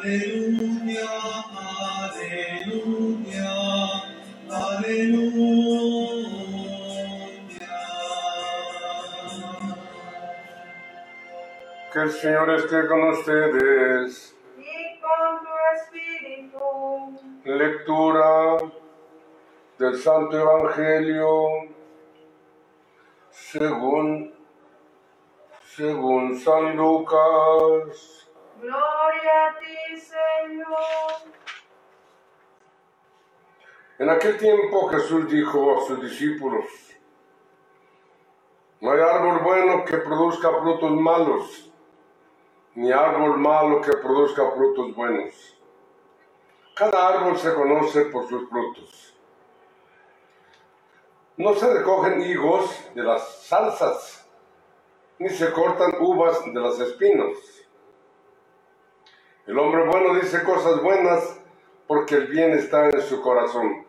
Aleluya, aleluya, aleluya. Que el Señor esté con ustedes. y con tu espíritu. Lectura del Santo Evangelio según, según San Lucas. Gloria a ti, Señor. En aquel tiempo Jesús dijo a sus discípulos, no hay árbol bueno que produzca frutos malos, ni árbol malo que produzca frutos buenos. Cada árbol se conoce por sus frutos. No se recogen higos de las salsas, ni se cortan uvas de las espinos. El hombre bueno dice cosas buenas porque el bien está en su corazón.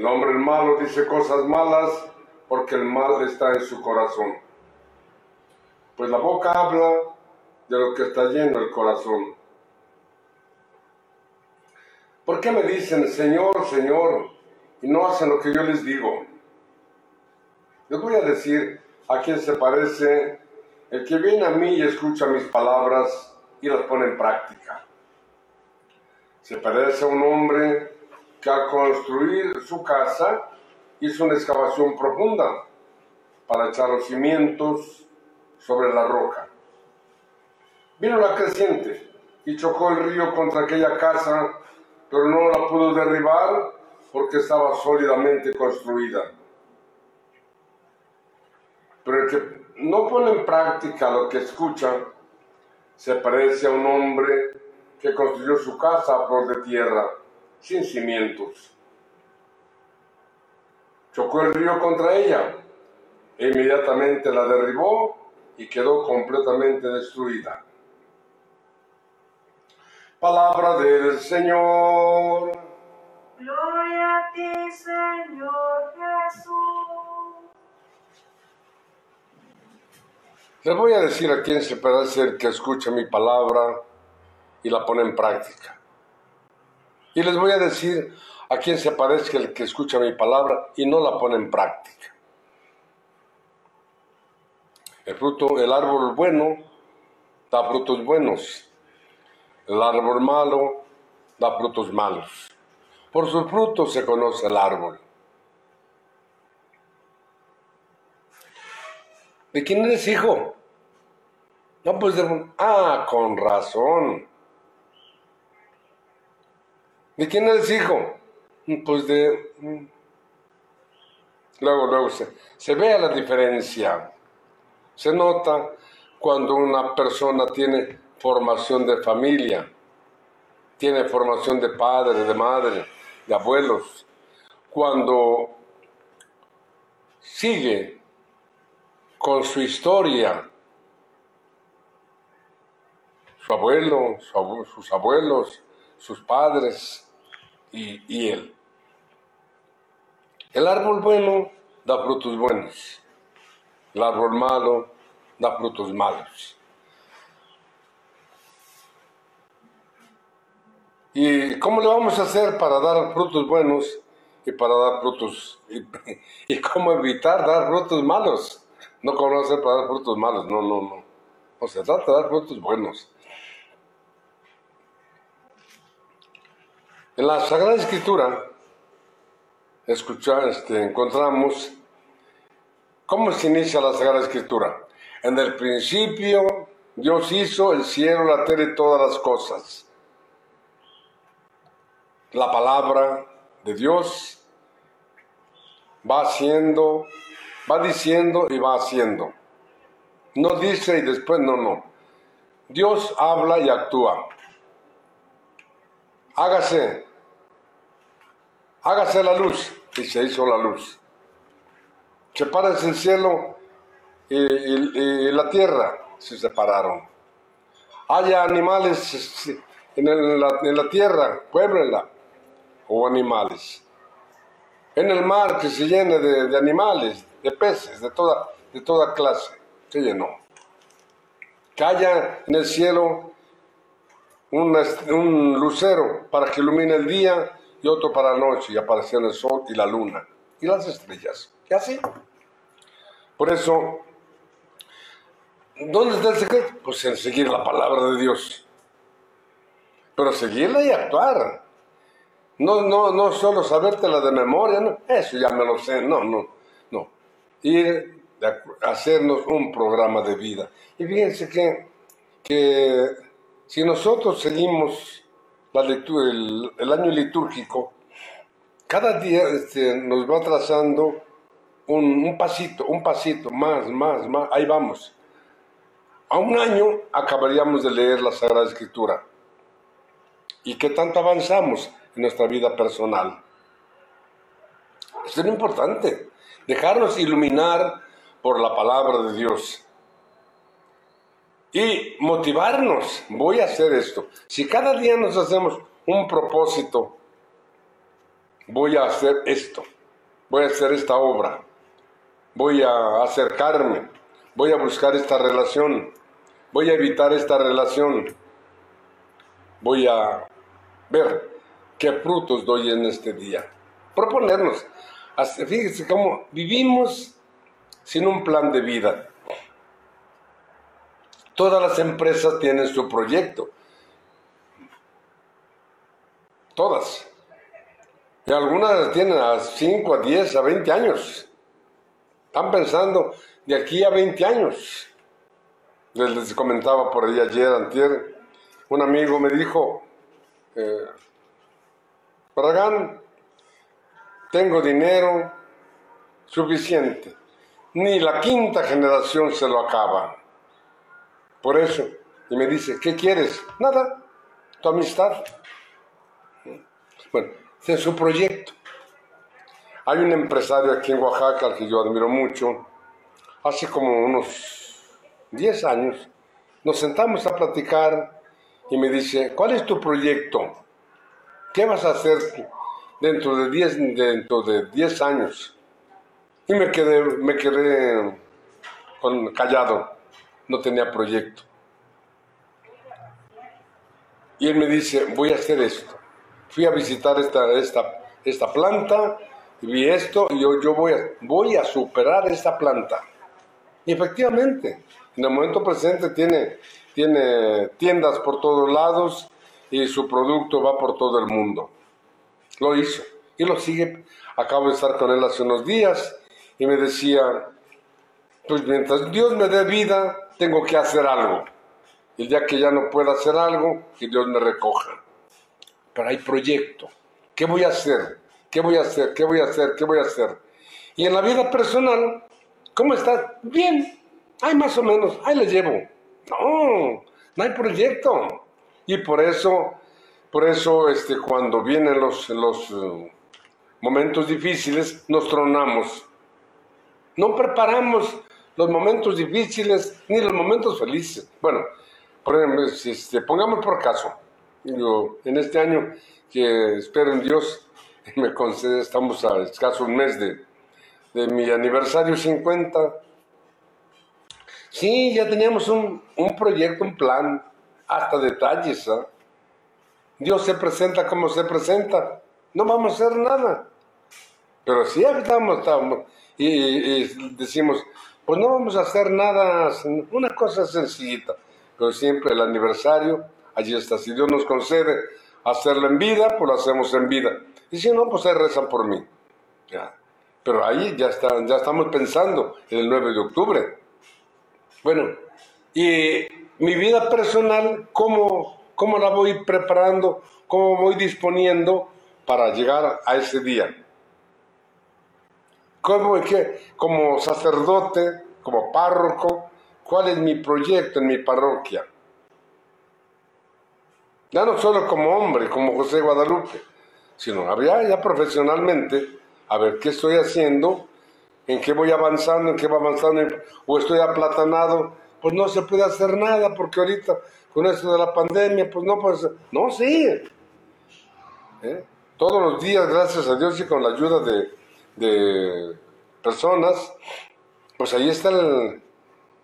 El hombre malo dice cosas malas porque el mal está en su corazón. Pues la boca habla de lo que está lleno el corazón. ¿Por qué me dicen Señor, Señor y no hacen lo que yo les digo? Les voy a decir a quién se parece el que viene a mí y escucha mis palabras y las pone en práctica. Se parece a un hombre que al construir su casa hizo una excavación profunda para echar los cimientos sobre la roca. Vino la creciente y chocó el río contra aquella casa, pero no la pudo derribar porque estaba sólidamente construida. Pero el que no pone en práctica lo que escucha, se parece a un hombre que construyó su casa a flor de tierra, sin cimientos. Chocó el río contra ella e inmediatamente la derribó y quedó completamente destruida. Palabra del Señor. Gloria a ti, Señor Jesús. Les voy a decir a quién se parece el que escucha mi palabra y la pone en práctica. Y les voy a decir a quién se parece el que escucha mi palabra y no la pone en práctica. El fruto, el árbol bueno da frutos buenos. El árbol malo da frutos malos. Por sus frutos se conoce el árbol. ¿De quién eres hijo? No, pues de... Ah, con razón. ¿De quién eres hijo? Pues de... mm. Luego, luego se, se vea la diferencia. Se nota cuando una persona tiene formación de familia, tiene formación de padre, de madre, de abuelos. Cuando sigue con su historia, su abuelo, su abu- sus abuelos, sus padres y, él. El árbol bueno da frutos buenos, el árbol malo da frutos malos. ¿Y cómo le vamos a hacer para dar frutos buenos y para dar frutos? ¿Y, y cómo evitar dar frutos malos? No cómo hacer para dar frutos malos, no, no, no. O se trata de dar frutos buenos. En la Sagrada Escritura este, encontramos cómo se inicia la Sagrada Escritura. En el principio Dios hizo el cielo, la tierra y todas las cosas. La palabra de Dios va haciendo, va diciendo y va haciendo. No dice y después no, no. Dios habla y actúa. Hágase, hágase la luz y se hizo la luz. Sepárese el cielo y, la tierra se separaron. Haya animales en, la, tierra, puéblenla, o animales. En el mar que se llene de, de animales, de peces, de toda, de toda clase, se llenó. Que haya en el cielo una- un lucero para que ilumine el día y otro para la noche y aparecían el sol y la luna y las estrellas. Y así. Por eso, ¿dónde está el secreto? Pues en seguir la palabra de Dios. Pero seguirla y actuar. No, no, no solo sabértela de memoria, no, eso ya me lo sé, no, no, no. Ir a hacernos un programa de vida. Y fíjense que, que si nosotros seguimos la el, año litúrgico, cada día este, nos va trazando un, pasito, un pasito, más, más, más, ahí vamos. A un año acabaríamos de leer la Sagrada Escritura. ¿Y qué tanto avanzamos en nuestra vida personal? Es lo importante, dejarnos iluminar por la palabra de Dios y motivarnos. Voy a hacer esto. Si cada día nos hacemos un propósito, voy a hacer esto, voy a hacer esta obra, voy a acercarme, voy a buscar esta relación, voy a evitar esta relación, voy a ver qué frutos doy en este día. Proponernos. Fíjense cómo vivimos sin un plan de vida. Todas las empresas tienen su proyecto. Todas. Y algunas tienen a 5, a 10, a 20 años. Están pensando de aquí a 20 años. Les, comentaba por ahí ayer, antier, un amigo me dijo, eh, tengo dinero suficiente. Ni la quinta generación se lo acaba. Por eso. Y me dice, ¿qué quieres? Nada, tu amistad. Bueno, ese es su proyecto. Hay un empresario aquí en Oaxaca al que yo admiro mucho. Hace como unos 10 años nos sentamos a platicar y me dice, ¿cuál es tu proyecto? ¿Qué vas a hacer dentro de 10, dentro de 10 años? Y me quedé, me quedé con, callado, no tenía proyecto. Y él me dice, voy a hacer esto. Fui a visitar esta, esta, esta planta, vi esto, y yo, yo voy, a, voy a superar esta planta. Y efectivamente, en el momento presente tiene, tiene tiendas por todos lados y su producto va por todo el mundo. Lo hizo y lo sigue. Acabo de estar con él hace unos días y me decía, pues mientras Dios me dé vida, tengo que hacer algo. El día que ya no pueda hacer algo, que Dios me recoja. Pero hay proyecto. ¿Qué voy a hacer? ¿Qué voy a hacer? ¿Qué voy a hacer? ¿Qué voy a hacer? Y en la vida personal, ¿cómo está? Bien. Ay, más o menos. Ahí le llevo. No, no hay proyecto. Y por eso, por eso, este, cuando vienen los, los eh, momentos difíciles, nos tronamos. No preparamos los momentos difíciles ni los momentos felices. Bueno, por ejemplo, si- este, pongamos por caso, yo, en este año que espero en Dios me concede, estamos a escaso un mes de, de mi aniversario 50. Sí, ya teníamos un, un proyecto, un plan, hasta detalles. ¿ah? Dios se presenta como se presenta. No vamos a hacer nada. Pero sí estamos, estamos y- y decimos, pues no vamos a hacer nada, una cosa sencillita, pero siempre el aniversario, allí está. Si Dios nos concede hacerlo en vida, pues lo hacemos en vida. Y si no, pues ahí rezan por mí. Pero ahí ya, está, ya estamos pensando en el 9 de octubre. Bueno, y mi vida personal, ¿cómo, cómo la voy preparando? ¿Cómo voy disponiendo para llegar a ese día? ¿Cómo, qué? Como sacerdote, como párroco, ¿cuál es mi proyecto en mi parroquia? Ya no solo como hombre, como José Guadalupe, sino había ya profesionalmente, a ver qué estoy haciendo, en qué voy avanzando, en qué va avanzando, o estoy aplatanado, pues no se puede hacer nada, porque ahorita con esto de la pandemia, pues no puede ser. No, sí. ¿Eh? Todos los días, gracias a Dios y con la ayuda de, de personas, pues ahí está el-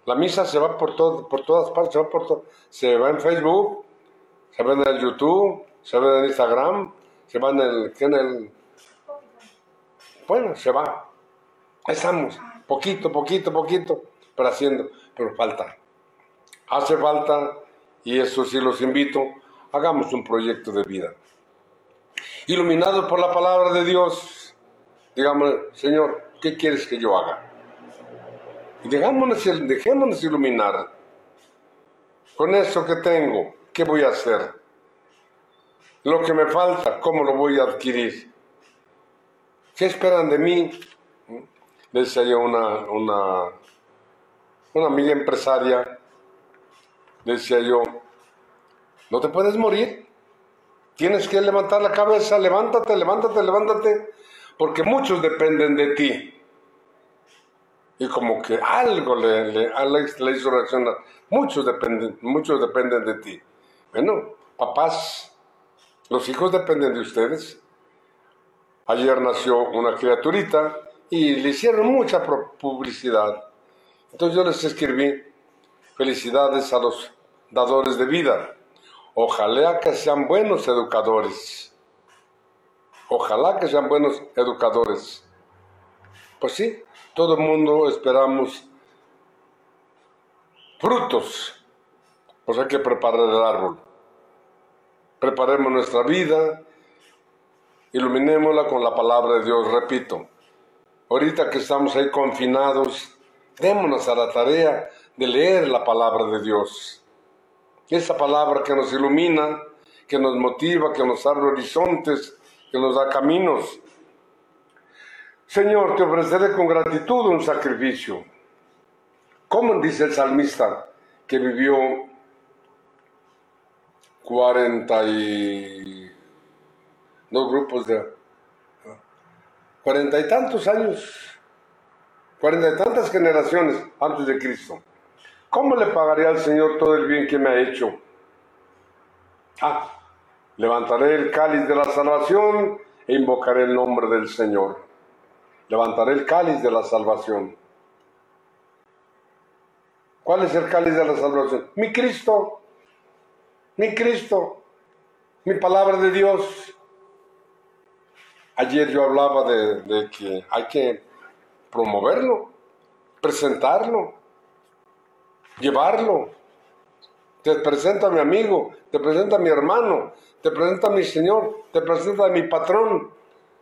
la misa, se va por, todo, por todas partes, se va, por to- se va en Facebook, se ven en el YouTube, se ven en Instagram, se van en el, ¿qué en el... Bueno, se va. Estamos, poquito, poquito, poquito, pero haciendo, pero falta. Hace falta, y eso sí los invito, hagamos un proyecto de vida. Iluminado por la palabra de Dios, digamos, Señor, ¿qué quieres que yo haga? Y dejémonos, dejémonos iluminar. Con eso que tengo, ¿qué voy a hacer? Lo que me falta, ¿cómo lo voy a adquirir? ¿Qué esperan de mí? Decía yo una, una, una amiga empresaria, decía yo, no te puedes morir, tienes que levantar la cabeza, levántate, levántate, levántate, porque muchos dependen de ti. Y como que algo le, le, hizo reaccionar, muchos dependen, muchos dependen de ti. Bueno, papás, los hijos dependen de ustedes. Ayer nació una criaturita y le hicieron mucha publicidad. Entonces yo les escribí felicidades a los dadores de vida. Ojalá que sean buenos educadores. Ojalá que sean buenos educadores. Pues sí, todo el mundo esperamos frutos. Pues hay que preparar el árbol. Preparemos nuestra vida, iluminémosla con la palabra de Dios, repito. Ahorita que estamos ahí confinados, démonos a la tarea de leer la palabra de Dios. Esa palabra que nos ilumina, que nos motiva, que nos abre horizontes, que nos da caminos. Señor, te ofreceré con gratitud un sacrificio. ¿Cómo dice el salmista que vivió cuarenta y dos grupos de cuarenta y tantos años, cuarenta y tantas generaciones antes de Cristo. ¿Cómo le pagaré al Señor todo el bien que me ha hecho? Ah, levantaré el cáliz de la salvación e invocaré el nombre del Señor. Levantaré el cáliz de la salvación. ¿Cuál es el cáliz de la salvación? Mi Cristo, mi Cristo, mi palabra de Dios. Ayer yo hablaba de, que hay que promoverlo, presentarlo, llevarlo. Te presenta a mi amigo, te presenta a mi hermano, te presenta a mi Señor, te presenta a mi patrón,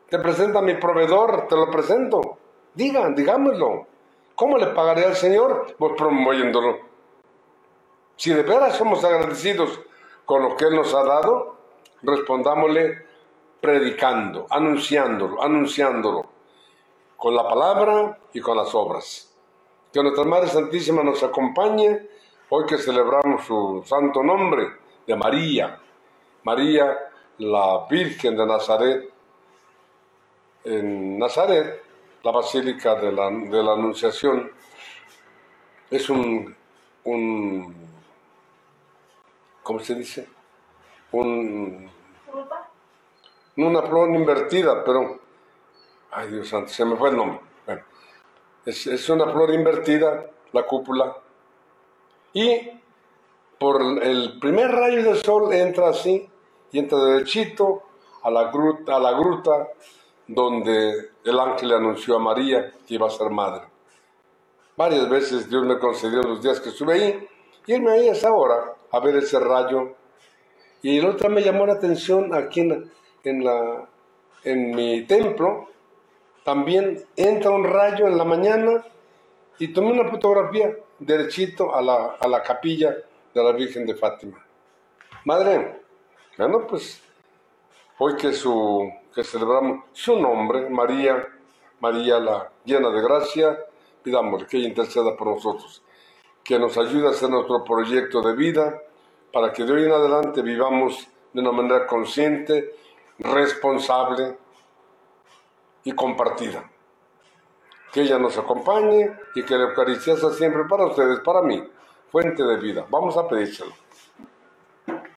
te presenta a mi proveedor, te lo presento. Digan, digámoslo. ¿Cómo le pagaré al Señor? Pues promoviéndolo. Si de veras somos agradecidos con lo que Él nos ha dado, respondámosle predicando, anunciándolo, anunciándolo, con la palabra y con las obras. Que nuestra Madre Santísima nos acompañe hoy que celebramos su santo nombre de María, María la Virgen de Nazaret, en Nazaret, la Basílica de la, de la Anunciación, es un, un, ¿cómo se dice? Un, una flor invertida, pero, ay Dios santo, se me fue el nombre. Bueno, es, es una flor invertida, la cúpula, y por el primer rayo del sol entra así, y entra derechito a la gruta, a la gruta donde el ángel le anunció a María que iba a ser madre. Varias veces Dios me concedió los días que estuve ahí, irme ahí a esa hora a ver ese rayo. Y el otro me llamó la atención aquí en, en, la, en mi templo, también entra un rayo en la mañana y tomé una fotografía derechito a la, a la capilla de la Virgen de Fátima. Madre, bueno, pues hoy que, que celebramos su nombre, María, María la llena de gracia, pidamos que ella interceda por nosotros, que nos ayude a hacer nuestro proyecto de vida para que de hoy en adelante vivamos de una manera consciente, responsable y compartida. Que ella nos acompañe y que la Eucaristía sea siempre para ustedes, para mí, fuente de vida. Vamos a pedírselo.